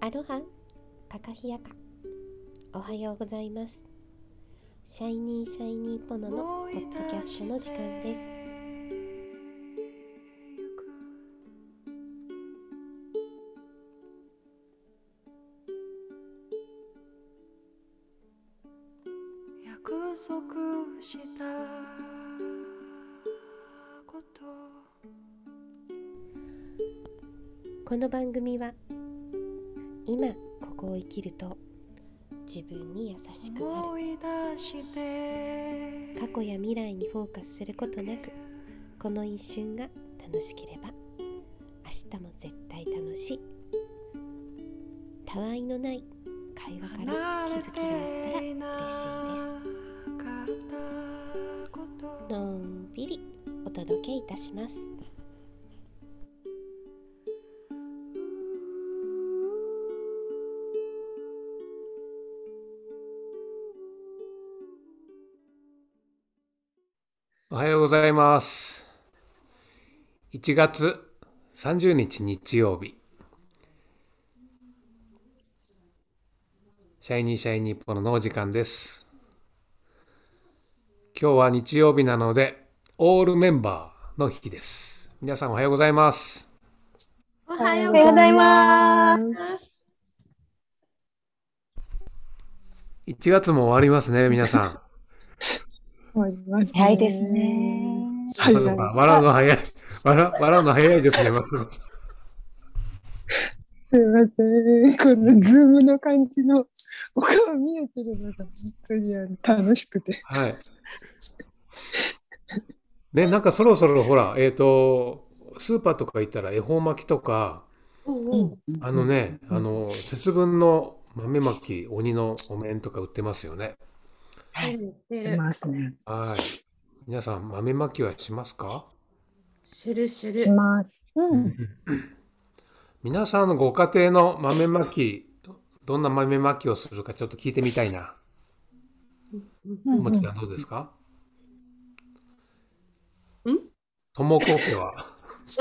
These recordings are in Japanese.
アロハカカヒヤカ。おはようございます。シャイニーシャイニーポノのポッドキャストの時間です番組は今ここを生きると自分に優しくなる。過去や未来にフォーカスすることなくこの一瞬が楽しければ明日も絶対楽しい。たわいのない会話から気づきがあったら嬉しいです。のんびりお届けいたしますございます。1月30日日曜日。シャイニーシャイニーポロのお時間です。今日は日曜日なので、オールメンバーの日です。皆さんおはようございます。おはよおはようございます。1月も終わりますね、皆さん。早いですね。朝とか笑うの早い。笑笑うの早いですね、松野さんすいません。このズームの感じのお顔見えてるのが本当に楽しくて。はい。ね、なんかそろそろほら、えっ、と、スーパーとか行ったら恵方巻きとか、あのね、あの、節分の豆巻き、鬼のお面とか売ってますよね。出ますね。はい。皆さん、豆巻きはしますか？シュルシュします。うん。皆さんのご家庭の豆巻き、どんな豆巻きをするかちょっと聞いてみたいな。ともちゃんどうですか？ん？ともこ家は？私？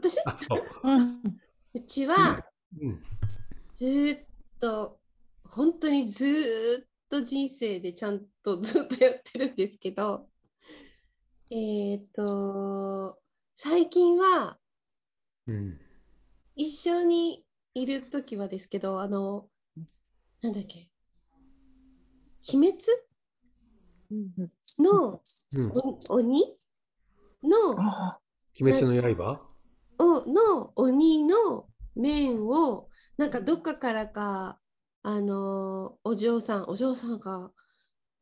私？あ、そう。ちはうん。ずーっと本当にずーっと人生でちゃんとずっとやってるんですけど えっ、と最近はうん。一緒にいる時はですけどあのなんだっけ鬼滅のうん。お鬼？のあ鬼滅の刃？をの鬼の面をなんかどっかからかあのお嬢さんお嬢さんか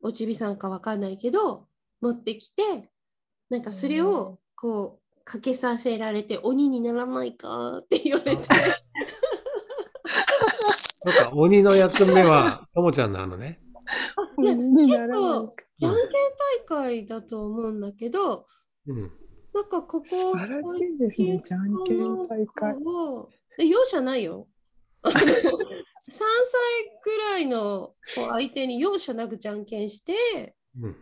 おちびさんかわかんないけど持ってきてなんかそれをこうかけさせられて鬼にならないかって言われてなんか鬼の役目はともちゃんなのね。いやにならない構じゃんけん大会だと思うんだけどうん。なんかここ素晴らしいですね。じゃんけん大会。をで容赦ないよ。あの3歳くらいの子相手に容赦なくじゃんけんしてうん。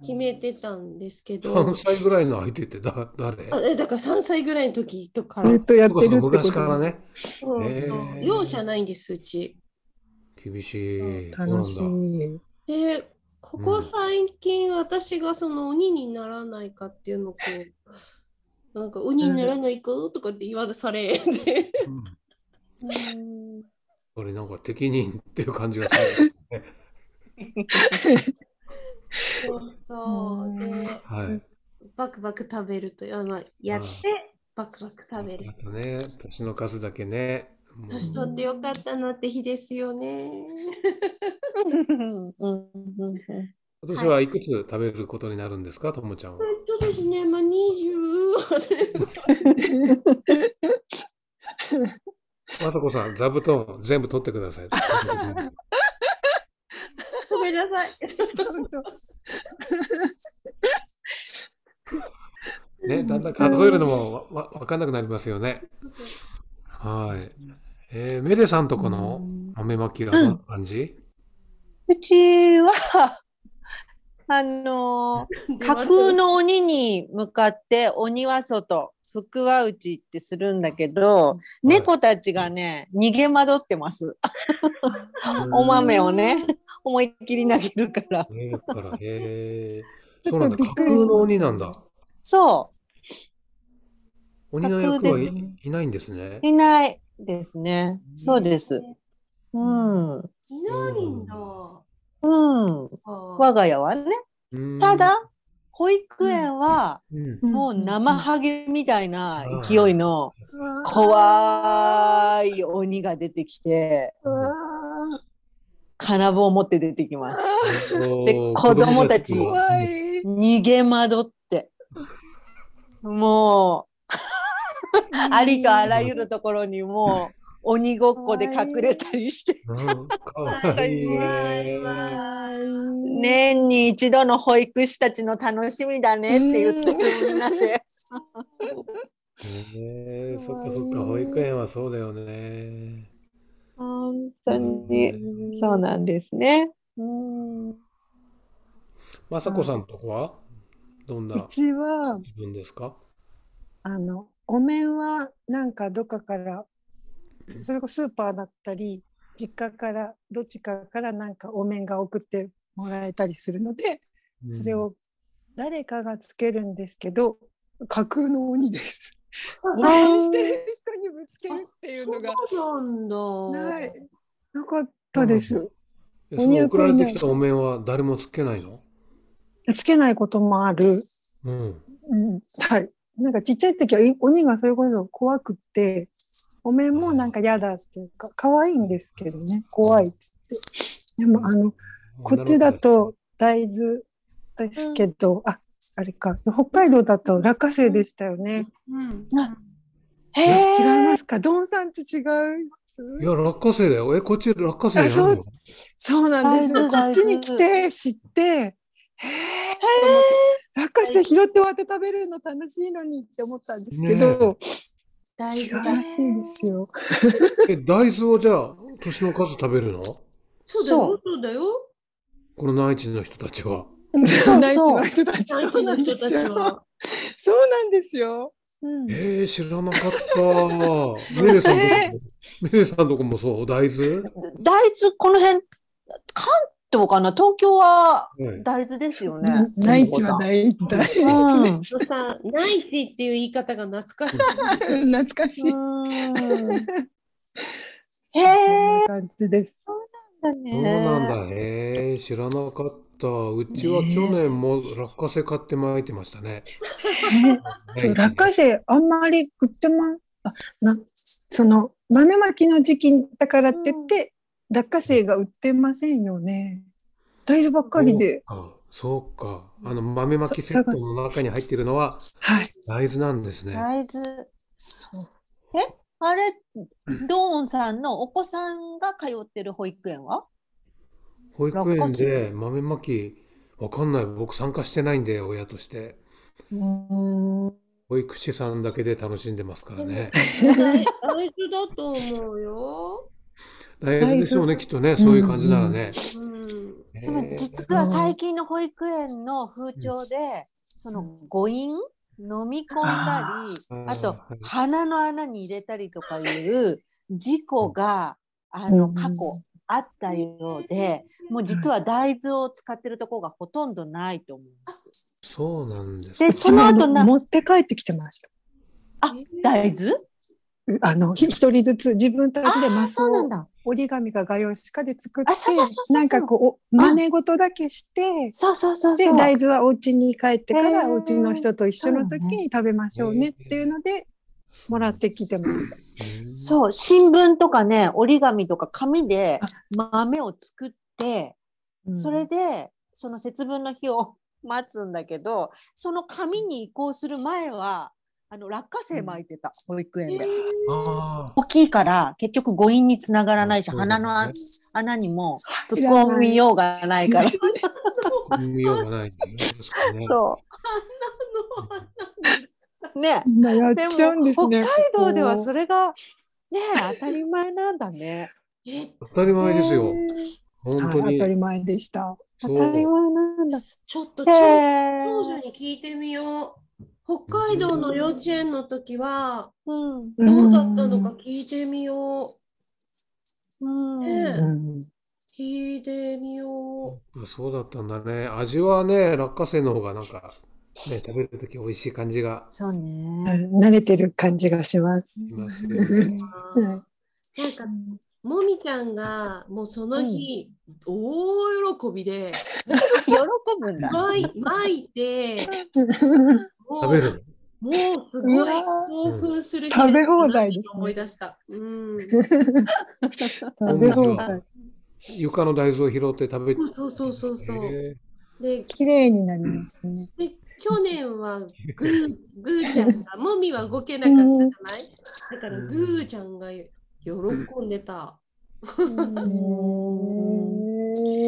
決めてたんですけど、3歳ぐらいの相手ってだ誰？あえだから3歳ぐらいの時とか、ずっとやってるってこと昔からね。そうへそうー容赦ないんです、うち。厳しい。楽し。い。で、ここ最近私がその鬼にならないかっていうのをこう、なんか鬼にならないかとかって言わされて、うんこれなんか適任っていう感じがする。そうそう。で、はい。バクバク食べると、あまあ、やって、バクバク食べるあ。とね、年の数だけね。年取ってよかったなって日ですよね。うん。今年はいくつ食べることになるんですか、ともちゃんは。えっとですね、まあ、20 まさこさん、座布団全部取ってください。ごめんなさい。ね、だんだん数えるのもわわわかんなくなりますよね。はい。えー、メデさんとこの豆まきはどんな感じ？うちは、あの、架空の鬼に向かって鬼は外、福は内ってするんだけど、猫たちがね、逃げ惑ってます。お豆をね、思いっきり投げるから。から、へえ。そうなんだ。架空の鬼なんだ。そ鬼の役はいいないんですねう、。いないですね。そうです。うん。いないんだ。うん。あ我が家はね。うんた、だ、保育園は、うん。もう生ハゲみたいな勢いの怖い鬼が出てきて、金棒を持って出てきます。で子供たち。逃げ惑って。もう、ありとあらゆるところにもう、鬼ごっこで隠れたりして、うんかわいいね。年に一度の保育士たちの楽しみだねって言ってるみんなで。へえ、そっかそっか、保育園はそうだよね。本当に、そうなんですね。うんまさんとこは？どんなうちは、自分ですか？あの、お面はなんかどっかから、それこそスーパーだったり、実家から、どっちかからなんかお面が送ってもらえたりするので、それを誰かがつけるんですけど、架空の鬼です。応援してる人にぶつけるっていうのがそうなんだ。ない。なかったです。えその送られてきたお面は誰もつけないの？つけないこともある。うん。うん、はい。なんかちっちゃい時はい鬼がそれこそ怖くって、お面もなんか嫌だっていうか、可愛いんですけどね、怖いって言って。でもあの、こっちだと大豆ですけど、あ、あれか、北海道だと落花生でしたよね。うん。へ違いえますか？ドンさんち違います？いや、落花生だよ。え、こっち落花生やるの？そう。なんですよ。こっちに来て知って、へえ落花生拾って割って食べるの楽しいのにって思ったんですけど、大違う事だらしいですよ。え、大豆をじゃあ、年の数食べるの？そうだよ、そうだよ。この内地の人たちは。そう内地の人たち、大そうなんですよ。は。そうなんですよ。うんえー、知らなかった。メイさんとこも、メイさんとこもそう、大豆？大豆、この辺、関東かな東京ははい大豆ですよね。内地は大大うん豆そうさ、ナイチっていう言い方が懐かしい。懐かしい。へえな感じです。だそうなんね。だ。へえ、知らなかった。うちは去年も落花生買って巻いてましたね。そう、落花生あんまり売ってま、あ、な、その豆まきの時期だからって言って、落花生が売ってませんよね。大豆ばっかりで。そうか、そうか。あの豆まきセットの中に入っているのははい。大豆なんですね。大豆。あれ、ドーンさんのお子さんが通ってる保育園は？保育園で豆まき、わかんない。僕参加してないんで、親として。うん。保育士さんだけで楽しんでますからね。大 大豆だと思うよ。大豆でしょうね、きっとね。そういう感じならね。うん。でも実は最近の保育園の風潮で、その誤飲飲み込んだり、あとはい鼻の穴に入れたりとかいう事故が、あのうん過去あったようで、もう実は大豆を使ってるところがほとんどないと思うんです。そうなんです。で、その後な、持って帰ってきてました。あ、大豆？あの、ひ一人ずつ自分たちでマスをそうなんだ。折り紙か画用紙かで作ってなんかこう、真似事だけして、そうそうそうで。大豆はお家に帰ってから、お家の人と一緒の時に食べましょうねっていうので、もらってきてましそう、新聞とかね、折り紙とか紙で豆を作って、た。それで、その節分の日を待つんだけど、その紙に移行する前は、あの落花生巻いてた、保育園で。あ大きいから、結局誤飲につながらないし、鼻の穴にも突っ込みようがないから。あ、見ようがないね。そう。ね。でも。北海道ではそれが、ね、当たり前なんだね。え、当たり前ですよ。本当にはい当た。り前でした。そう。当たり前なんだ。ちょっと。長女に聞いてみよう。北海道の幼稚園の時はうん。どうだったのか聞いてみよう。うん。ねえうん聞いてみよそうだったんだね。味はね、落花生の方がなんか、ね、食べるとき美味しい感じがそうね。うん慣れてる感じがします。しますなんか、もみちゃんがもうその日、大喜びで、喜ぶんだ。巻いて、食べるもうすごい興奮する日食べ放題ですね思い出した。うん。食べ放題。床の大豆を拾って食べて。そうそうそうそう。へで、綺麗になりますね。で去年はグーグーちゃんが、もみは動けなかったじゃない？だからグーちゃんが喜んでた。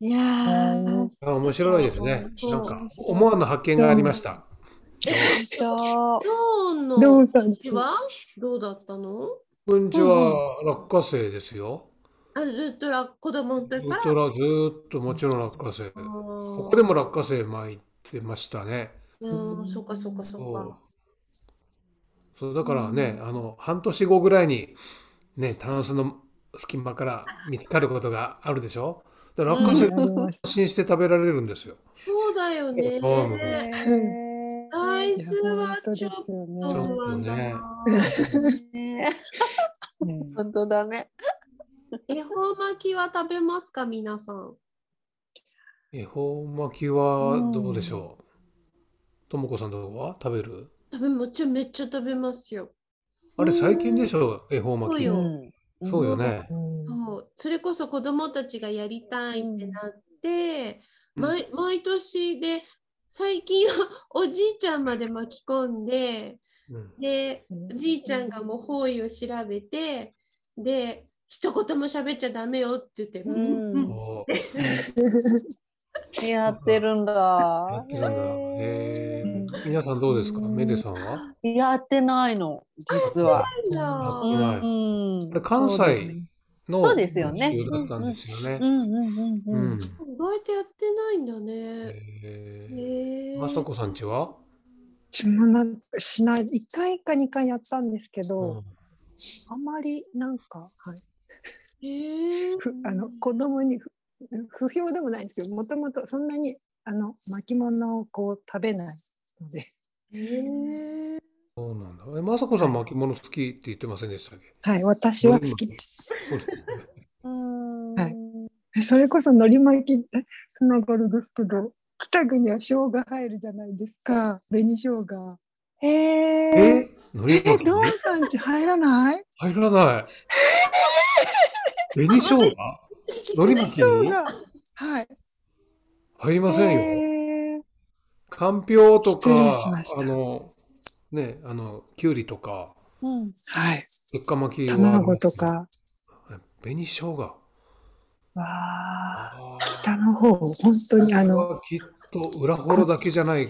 いや面白いですね。そうなんか思わぬ発見がありました。そう。今日のどうさんうちはどうだったの？うんちは落花生ですよ。あずっとら子供のず時から？っとらずーっともちろん落花生。ここでも落花生巻いてましたね。うん、そうかそうかそうか。そうだからね、あの半年後ぐらいにねタンスの隙間から見つかることがあるでしょ？だから落花生あります安心して食べられるんですよ。そうだよね。うん大豆はちょっとね本当だね。恵方巻きは食べますか皆さん？恵方巻きはどうでしょう？ともこさんとかは食べる？食べもちろんめっちゃ食べますよ。あれ最近でしょ？恵方巻き。そうよね。うん。そう。それこそ子供たちがやりたいってなって、うん。毎毎年で最近はおじいちゃんまで巻き込んでうん。でおじいちゃんがもう方位を調べてで一言も喋っちゃダメよって言って、うん。うんお やってるんやだっ。てるんだ。へえ。皆さんどうですか？メレさんは？やってないの、実は。やってないうん関西のそうですよねだったんですよねう。んうんうんううんん。。意外とやってないんだね。へえ。まさこさんちは？私もなんかしない、1回か2回やったんですけうど、んあまりなんか、はい、へえふあの子供にふ不評でもないんですけど、もともとそんなにあの巻物をこう食べないので、へえそうなんだ。え、まさこさん巻物好きって言ってませんでしたっけ？はい、私は好きです。そうですね。うんはいそれこそ海苔巻きってつながるですけど、北国は生姜入るじゃないですか、紅生姜。へえ。え、海苔え、巻き？ドンさんち入らない？入らない。紅生姜？海苔巻き。はい。入りませんよ。かんぴょうとかあのねあのきゅうりとかうんはい。鉄火巻きは卵とか。紅生姜。わあ。北の方、本当にあの、はきっと裏ほろだけじゃない。え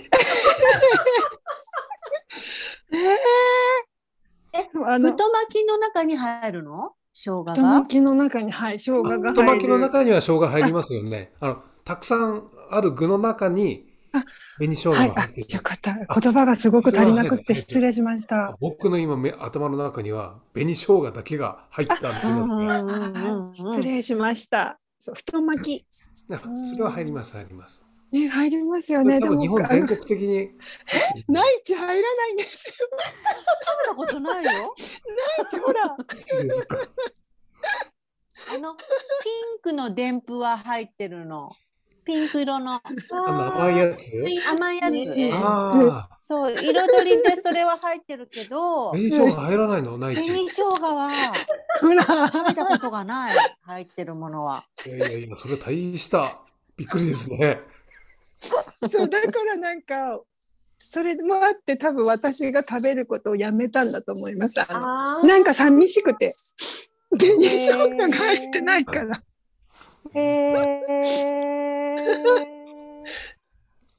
えー、あの、太巻きの中に入るの？生姜太が巻きの中に、はい、生姜が入る。太巻きの中には生姜入りますよね。あのたくさんある具の中にあ紅生姜はい、あが入ってる。よかった。言葉がすごく足りなくて失礼しました。僕の今目頭の中には紅生姜だけが入ったんですうんよ。うんあうんうん失礼しました。そう太巻き。あそれは入ります入ります。ね、入りますよね。でも、日本全国的に 内地入らないんですよ。食べたことないよ。内地ほら。ですか？あのピンクのでんぷは入ってるの。ピンク色のあの甘いやつ？甘いやつ。ねああ、そう彩りでそれは入ってるけど、紅生姜入らないの？内地。紅生姜は。食べたことがない。入ってるものは。いやいやいや、それ大したびっくりですね。そう、だからなんか、それもあって多分私が食べることをやめたんだと思います。あのなんか寂しくて。紅生姜が入ってないから。へえ。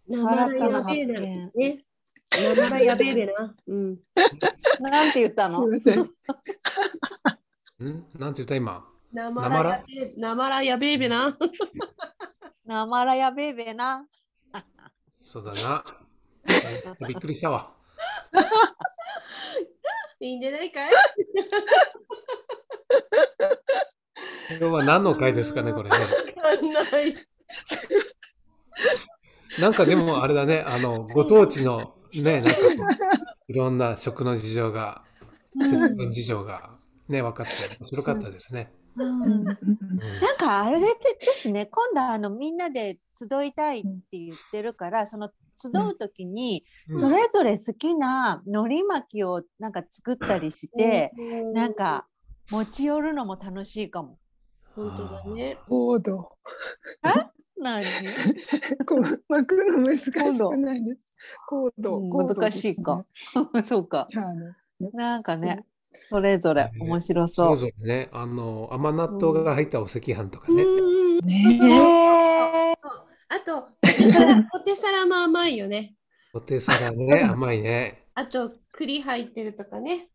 なまらやべえな。ね。なまらやべえべな。うん。なんて言ったの？すいません。ん？なんて言った今？なまらやべえ、なまらやべえべな。なまらやべえべな。そうだな。びっくりしたわ。いいんじゃないかい？今日は何の回ですかね、これね。わかんない。なんかでもあれだね、あの、ご当地のね、なんかいろんな食の事情が、節分事情がね、分かって面白かったですね。うんうんなんかあれですね、今度あのみんなで集いたいって言ってるから、その集う時にうんそれぞれ好きな海苔巻きをなんか作ったりして、なんか持ち寄るのも楽しいかも。本当だね。コード。何？こう巻くの難しくないです。コード。うんコード難しいか。そうか。なんかね、それぞれ面白そそう。れぞれね、あの、甘納豆が入ったお赤飯とかね。うんねえ。あと、ポテサラも甘いよね。ポテサラね、甘いね。あと、栗入ってるとかね。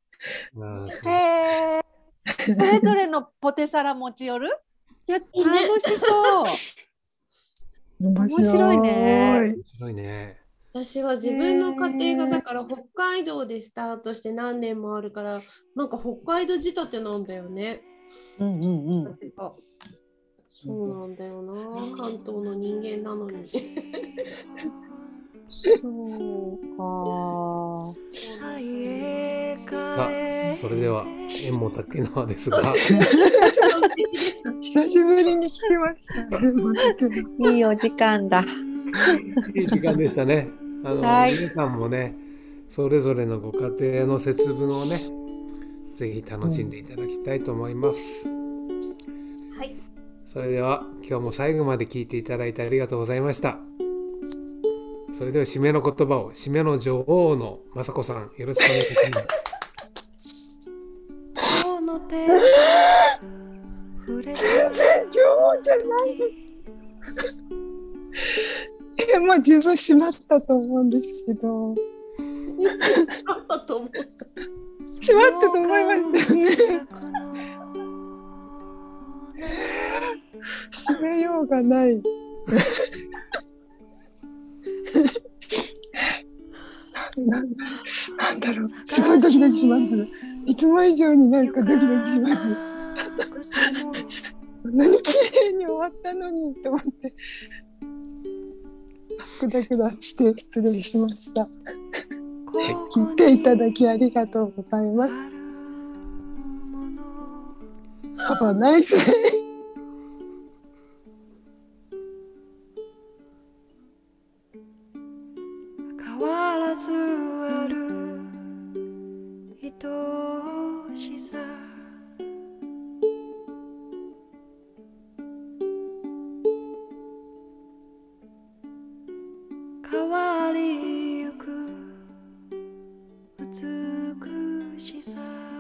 あーそうへえ。それぞれのポテサラ持ち寄る？いや、楽しそう。面白いね面白いね。私は自分の家庭がだから北海道でスタートして何年もあるからなんか北海道仕立てなんだよね。うんうんうん。あそうなんだよな関東の人間なのに。そうか。さあ、それでは、縁も竹縄ですが、久しぶりに聞きました いいお時間だ。いい時間でしたね。あの、はい皆さんもね、それぞれのご家庭の節分をね、ぜひ楽しんでいただきたいと思います。はい。それでは、今日も最後まで聞いていただいてありがとうございました。それでは締めの言葉を、締めの女王の雅子さん、よろしくお願いします。女王じゃないです。え、もう十分閉まったと思うんですけど、あったと思った。閉まったと思いましたよね。閉めようがない。ななんだろう、すごいドキドキします。いつも以上になんかドキドキします。こんなに綺麗に終わったのにと思って。グダグダして失礼しました。聞いていただきありがとうございます。パパナイス美しさ。